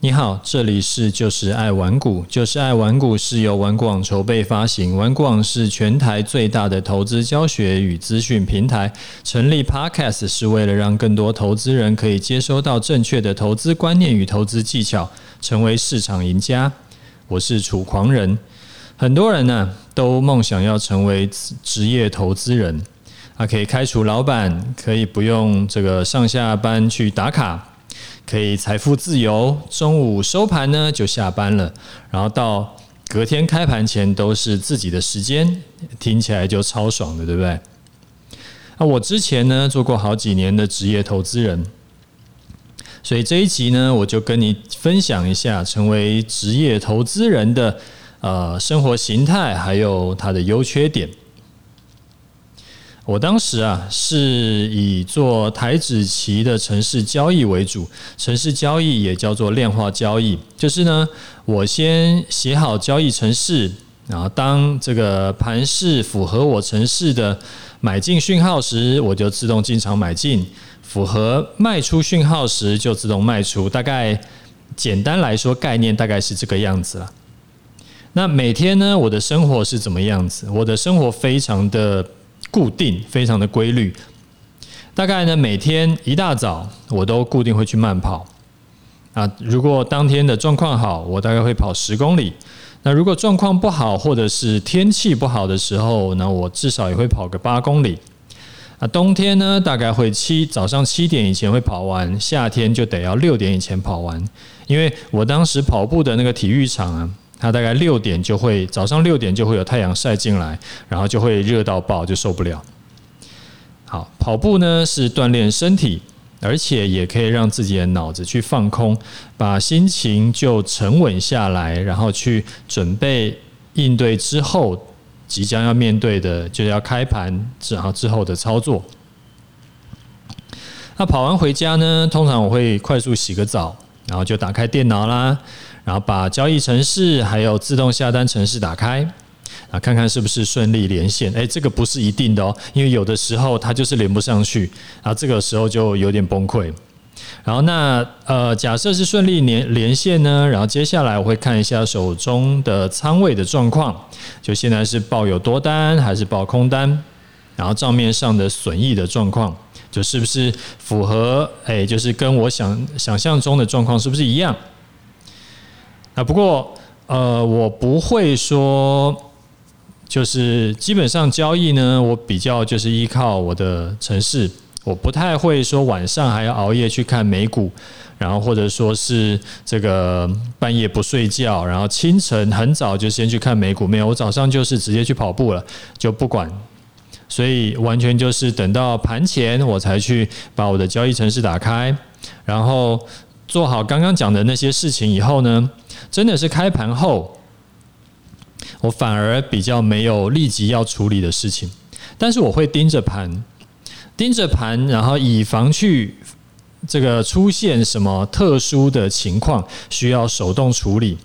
你好，这里是就是爱玩股，就是爱玩股是由玩股网筹备发行，玩股网是全台最大的投资教学与资讯平台。成立 Podcast 是为了让更多投资人可以接收到正确的投资观念与投资技巧，成为市场赢家。我是楚狂人，很多人呢都梦想要成为职业投资人，啊，可以开除老板，可以不用这个上下班去打卡。可以财富自由，中午收盘呢就下班了，然后到隔天开盘前都是自己的时间，听起来就超爽的，对不对？那我之前呢做过好几年的职业投资人，所以这一集呢我就跟你分享一下成为职业投资人的呃生活形态，还有它的优缺点。我当时啊，是以做台指期的城市交易为主，城市交易也叫做量化交易，就是呢，我先写好交易程式，然后当这个盘势符合我城市的买进讯号时，我就自动进场买进；符合卖出讯号时，就自动卖出。大概简单来说，概念大概是这个样子了。那每天呢，我的生活是怎么样子？我的生活非常的。固定非常的规律，大概呢，每天一大早我都固定会去慢跑啊。如果当天的状况好，我大概会跑十公里。那如果状况不好，或者是天气不好的时候，那我至少也会跑个八公里。啊，冬天呢，大概会七早上七点以前会跑完，夏天就得要六点以前跑完，因为我当时跑步的那个体育场啊。它大概六点就会，早上六点就会有太阳晒进来，然后就会热到爆，就受不了。好，跑步呢是锻炼身体，而且也可以让自己的脑子去放空，把心情就沉稳下来，然后去准备应对之后即将要面对的，就要开盘，然后之后的操作。那跑完回家呢，通常我会快速洗个澡，然后就打开电脑啦。然后把交易程式还有自动下单程式打开，啊，看看是不是顺利连线。诶，这个不是一定的哦，因为有的时候它就是连不上去，然后这个时候就有点崩溃。然后那呃，假设是顺利连连线呢，然后接下来我会看一下手中的仓位的状况，就现在是抱有多单还是抱空单，然后账面上的损益的状况，就是不是符合？诶，就是跟我想想象中的状况是不是一样？啊，不过，呃，我不会说，就是基本上交易呢，我比较就是依靠我的程式，我不太会说晚上还要熬夜去看美股，然后或者说是这个半夜不睡觉，然后清晨很早就先去看美股，没有，我早上就是直接去跑步了，就不管，所以完全就是等到盘前我才去把我的交易程式打开，然后做好刚刚讲的那些事情以后呢，真的是开盘后，我反而比较没有立即要处理的事情，但是我会盯着盘，盯着盘，然后以防去这个出现什么特殊的情况需要手动处理。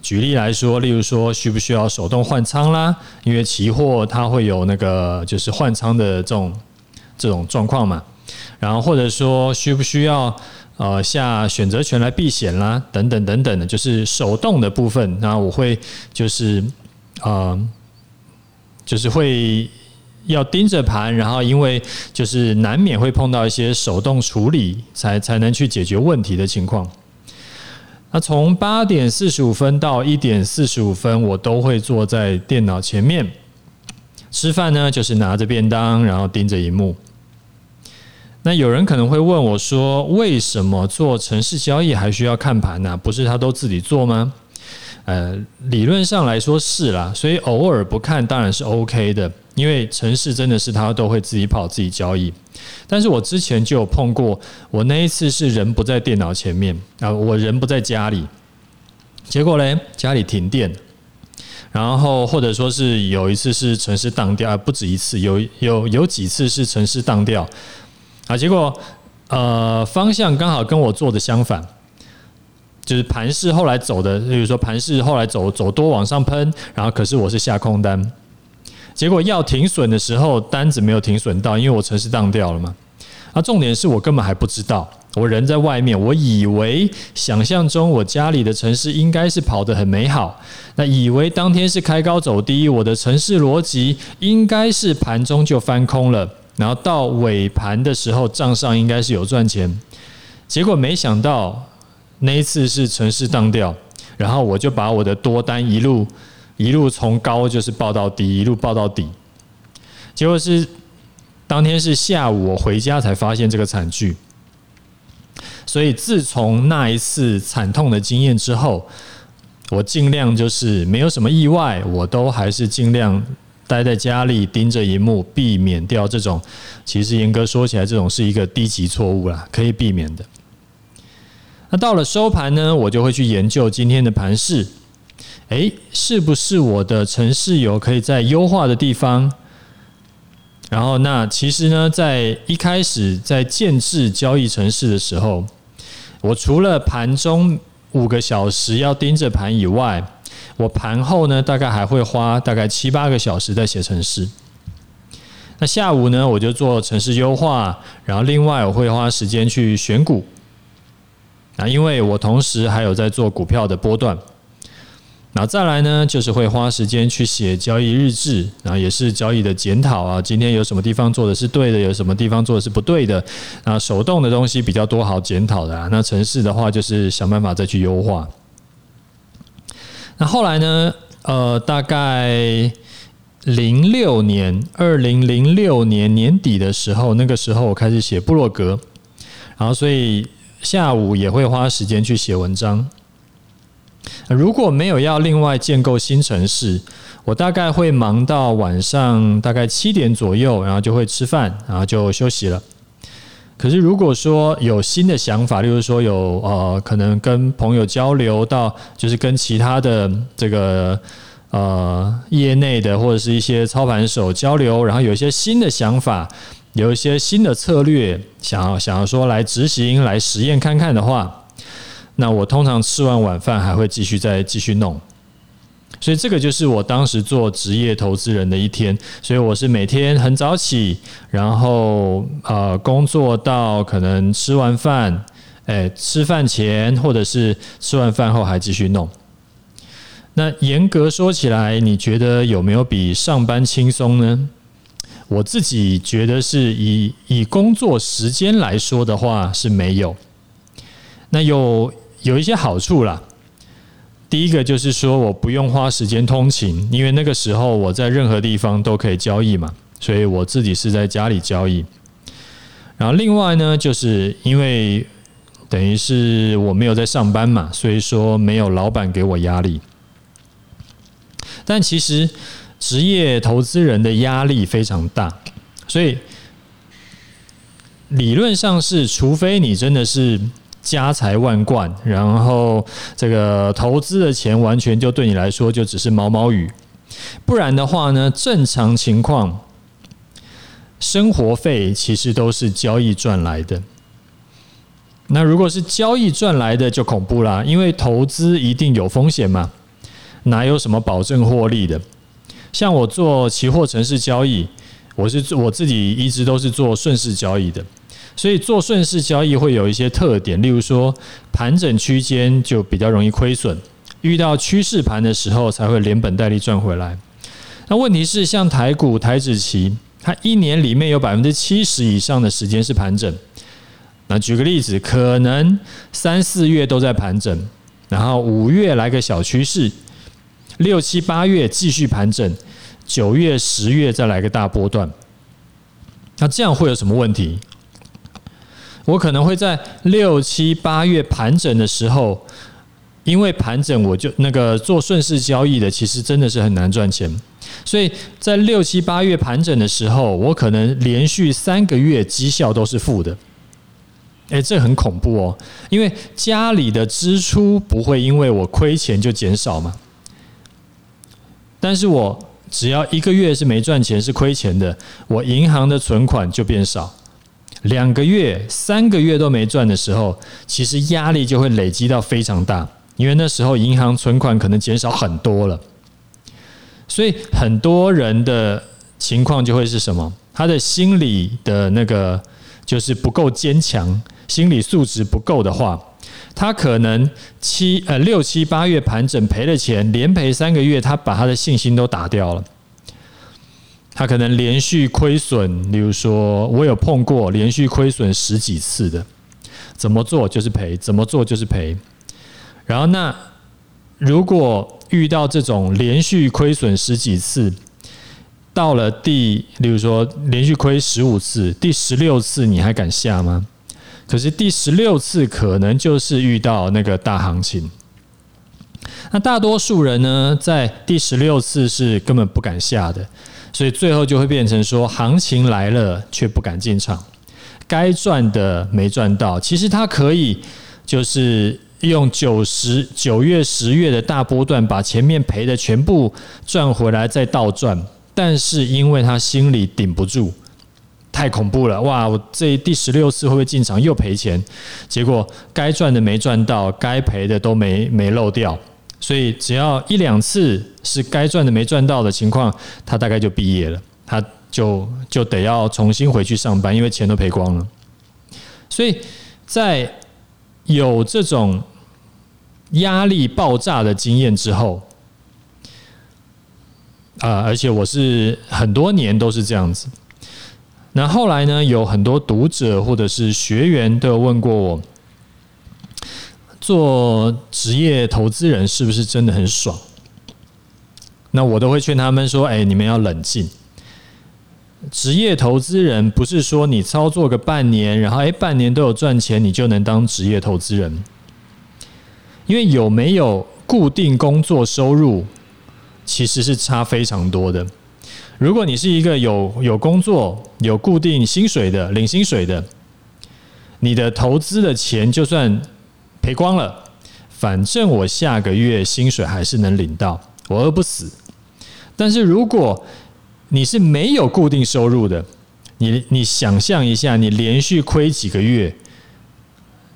举例来说，例如说需不需要手动换仓啦？因为期货它会有那个就是换仓的这种这种状况嘛。然后或者说需不需要？呃，下选择权来避险啦，等等等等的，就是手动的部分。那我会就是呃，就是会要盯着盘，然后因为就是难免会碰到一些手动处理才才能去解决问题的情况。那从八点四十五分到一点四十五分，我都会坐在电脑前面吃饭呢，就是拿着便当，然后盯着荧幕。那有人可能会问我说：“为什么做城市交易还需要看盘呢？不是他都自己做吗？”呃，理论上来说是啦，所以偶尔不看当然是 OK 的，因为城市真的是他都会自己跑自己交易。但是我之前就有碰过，我那一次是人不在电脑前面啊，我人不在家里，结果嘞家里停电，然后或者说是有一次是程式当掉，不止一次，有有有几次是程式当掉。啊，结果，呃，方向刚好跟我做的相反，就是盘势后来走的，比如说盘势后来走走多往上喷，然后可是我是下空单，结果要停损的时候单子没有停损到，因为我城市当掉了嘛。啊，重点是我根本还不知道，我人在外面，我以为想象中我家里的城市应该是跑得很美好，那以为当天是开高走低，我的城市逻辑应该是盘中就翻空了，然后到尾盘的时候账上应该是有赚钱，结果没想到那一次是城市当掉，然后我就把我的多单一路一路从高就是报到低，一路报到底，结果是当天是下午我回家才发现这个惨剧。所以，自从那一次惨痛的经验之后，我尽量就是没有什么意外，我都还是尽量待在家里盯着荧幕，避免掉这种。其实严格说起来，这种是一个低级错误啦，可以避免的。那到了收盘呢，我就会去研究今天的盘势，诶，是不是我的城市有可以在优化的地方？然后，那其实呢，在一开始在建制交易城市的时候。我除了盘中五个小时要盯着盘以外，我盘后呢，大概还会花大概七八个小时在写程式。那下午呢，我就做程式优化，然后另外我会花时间去选股。啊，因为我同时还有在做股票的波段。然后再来呢，就是会花时间去写交易日志，然后也是交易的检讨啊。今天有什么地方做的是对的，有什么地方做的是不对的。啊，手动的东西比较多，好检讨的啊。那程式的话，就是想办法再去优化。那后来呢，呃，大概零六年，二零零六年年底的时候，那个时候我开始写部落格，然后所以下午也会花时间去写文章。如果没有要另外建构新城市，我大概会忙到晚上大概七点左右，然后就会吃饭，然后就休息了。可是如果说有新的想法，例如说有呃可能跟朋友交流到，就是跟其他的这个呃业内的或者是一些操盘手交流，然后有一些新的想法，有一些新的策略，想要想要说来执行、来实验看看的话。那我通常吃完晚饭还会继续再继续弄，所以这个就是我当时做职业投资人的一天。所以我是每天很早起，然后呃工作到可能吃完饭，哎吃饭前或者是吃完饭后还继续弄。那严格说起来，你觉得有没有比上班轻松呢？我自己觉得是以以工作时间来说的话是没有。那有。有一些好处啦。第一个就是说，我不用花时间通勤，因为那个时候我在任何地方都可以交易嘛，所以我自己是在家里交易。然后另外呢，就是因为等于是我没有在上班嘛，所以说没有老板给我压力。但其实职业投资人的压力非常大，所以理论上是，除非你真的是。家财万贯，然后这个投资的钱完全就对你来说就只是毛毛雨，不然的话呢，正常情况，生活费其实都是交易赚来的。那如果是交易赚来的就恐怖啦，因为投资一定有风险嘛，哪有什么保证获利的？像我做期货城市交易，我是我自己一直都是做顺势交易的。所以做顺势交易会有一些特点，例如说盘整区间就比较容易亏损，遇到趋势盘的时候才会连本带利赚回来。那问题是，像台股台指期，它一年里面有百分之七十以上的时间是盘整。那举个例子，可能三四月都在盘整，然后五月来个小趋势，六七八月继续盘整，九月十月再来个大波段。那这样会有什么问题？我可能会在六七八月盘整的时候，因为盘整我就那个做顺势交易的，其实真的是很难赚钱。所以在六七八月盘整的时候，我可能连续三个月绩效都是负的。诶，这很恐怖哦，因为家里的支出不会因为我亏钱就减少嘛。但是我只要一个月是没赚钱是亏钱的，我银行的存款就变少。两个月、三个月都没赚的时候，其实压力就会累积到非常大，因为那时候银行存款可能减少很多了。所以很多人的情况就会是什么？他的心理的那个就是不够坚强，心理素质不够的话，他可能七呃六七八月盘整赔了钱，连赔三个月，他把他的信心都打掉了。他可能连续亏损，例如说，我有碰过连续亏损十几次的，怎么做就是赔，怎么做就是赔。然后那如果遇到这种连续亏损十几次，到了第，例如说连续亏十五次，第十六次你还敢下吗？可是第十六次可能就是遇到那个大行情。那大多数人呢，在第十六次是根本不敢下的。所以最后就会变成说，行情来了却不敢进场，该赚的没赚到。其实他可以就是用九十九月、十月的大波段，把前面赔的全部赚回来，再倒赚。但是因为他心里顶不住，太恐怖了！哇，我这第十六次会不会进场又赔钱？结果该赚的没赚到，该赔的都没没漏掉。所以只要一两次是该赚的没赚到的情况，他大概就毕业了，他就就得要重新回去上班，因为钱都赔光了。所以在有这种压力爆炸的经验之后，啊，而且我是很多年都是这样子。那后来呢，有很多读者或者是学员都有问过我。做职业投资人是不是真的很爽？那我都会劝他们说：“哎，你们要冷静。职业投资人不是说你操作个半年，然后哎半年都有赚钱，你就能当职业投资人。因为有没有固定工作收入，其实是差非常多的。如果你是一个有有工作、有固定薪水的、领薪水的，你的投资的钱就算。赔光了，反正我下个月薪水还是能领到，我饿不死。但是如果你是没有固定收入的，你你想象一下，你连续亏几个月，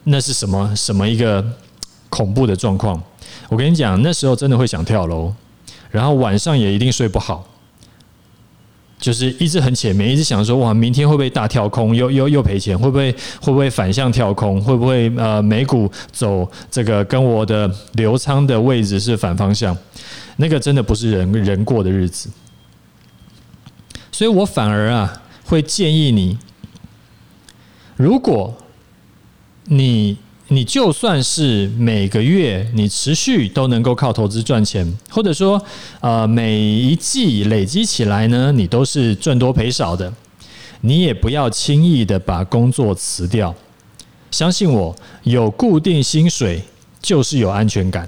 那是什么什么一个恐怖的状况？我跟你讲，那时候真的会想跳楼，然后晚上也一定睡不好。就是一直很浅面，一直想说哇，明天会不会大跳空，又又又赔钱？会不会会不会反向跳空？会不会呃美股走这个跟我的留仓的位置是反方向？那个真的不是人人过的日子，所以我反而啊会建议你，如果你。你就算是每个月你持续都能够靠投资赚钱，或者说呃每一季累积起来呢，你都是赚多赔少的，你也不要轻易的把工作辞掉。相信我，有固定薪水就是有安全感。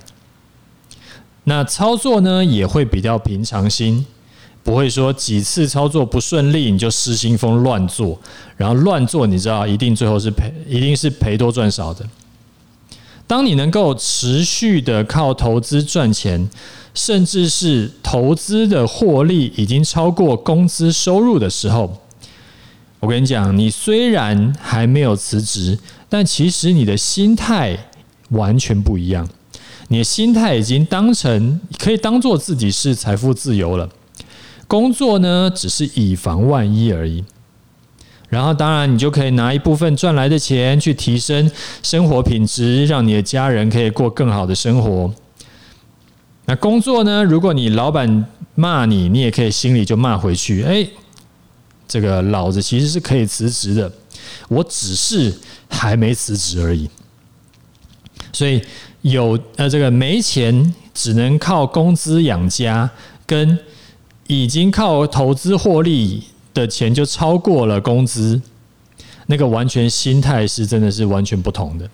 那操作呢也会比较平常心，不会说几次操作不顺利你就失心疯乱做，然后乱做你知道一定最后是赔，一定是赔多赚少的。当你能够持续的靠投资赚钱，甚至是投资的获利已经超过工资收入的时候，我跟你讲，你虽然还没有辞职，但其实你的心态完全不一样。你的心态已经当成可以当做自己是财富自由了，工作呢，只是以防万一而已。然后，当然，你就可以拿一部分赚来的钱去提升生活品质，让你的家人可以过更好的生活。那工作呢？如果你老板骂你，你也可以心里就骂回去。哎，这个老子其实是可以辞职的，我只是还没辞职而已。所以有呃，这个没钱，只能靠工资养家，跟已经靠投资获利。的钱就超过了工资，那个完全心态是真的是完全不同的。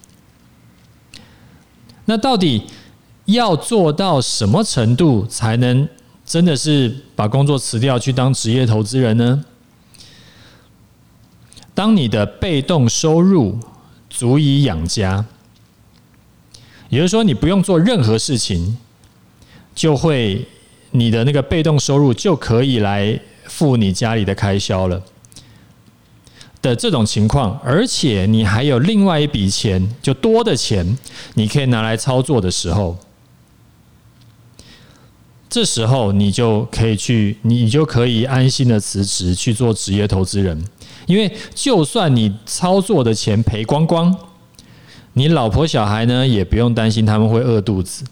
那到底要做到什么程度才能真的是把工作辞掉去当职业投资人呢？当你的被动收入足以养家，也就是说你不用做任何事情，就会你的那个被动收入就可以来。付你家里的开销了。的这种情况，而且你还有另外一笔钱，就多的钱，你可以拿来操作的时候，这时候你就可以去，你就可以安心的辞职去做职业投资人，因为就算你操作的钱赔光光，你老婆小孩呢也不用担心他们会饿肚子，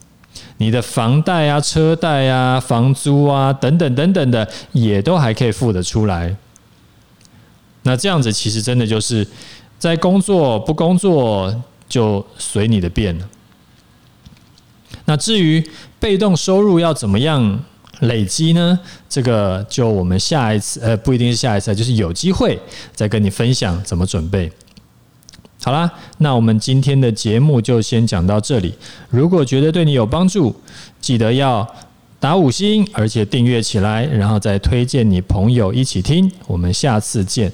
你的房贷啊、车贷啊、房租啊等等等等的也都还可以付得出来。那这样子其实真的就是在工作不工作就随你的便了。那至于被动收入要怎么样累积呢？这个就我们下一次，呃，不一定是下一次，就是有机会再跟你分享怎么准备。好啦，那我们今天的节目就先讲到这里。如果觉得对你有帮助，记得要打五星，而且订阅起来，然后再推荐你朋友一起听。我们下次见。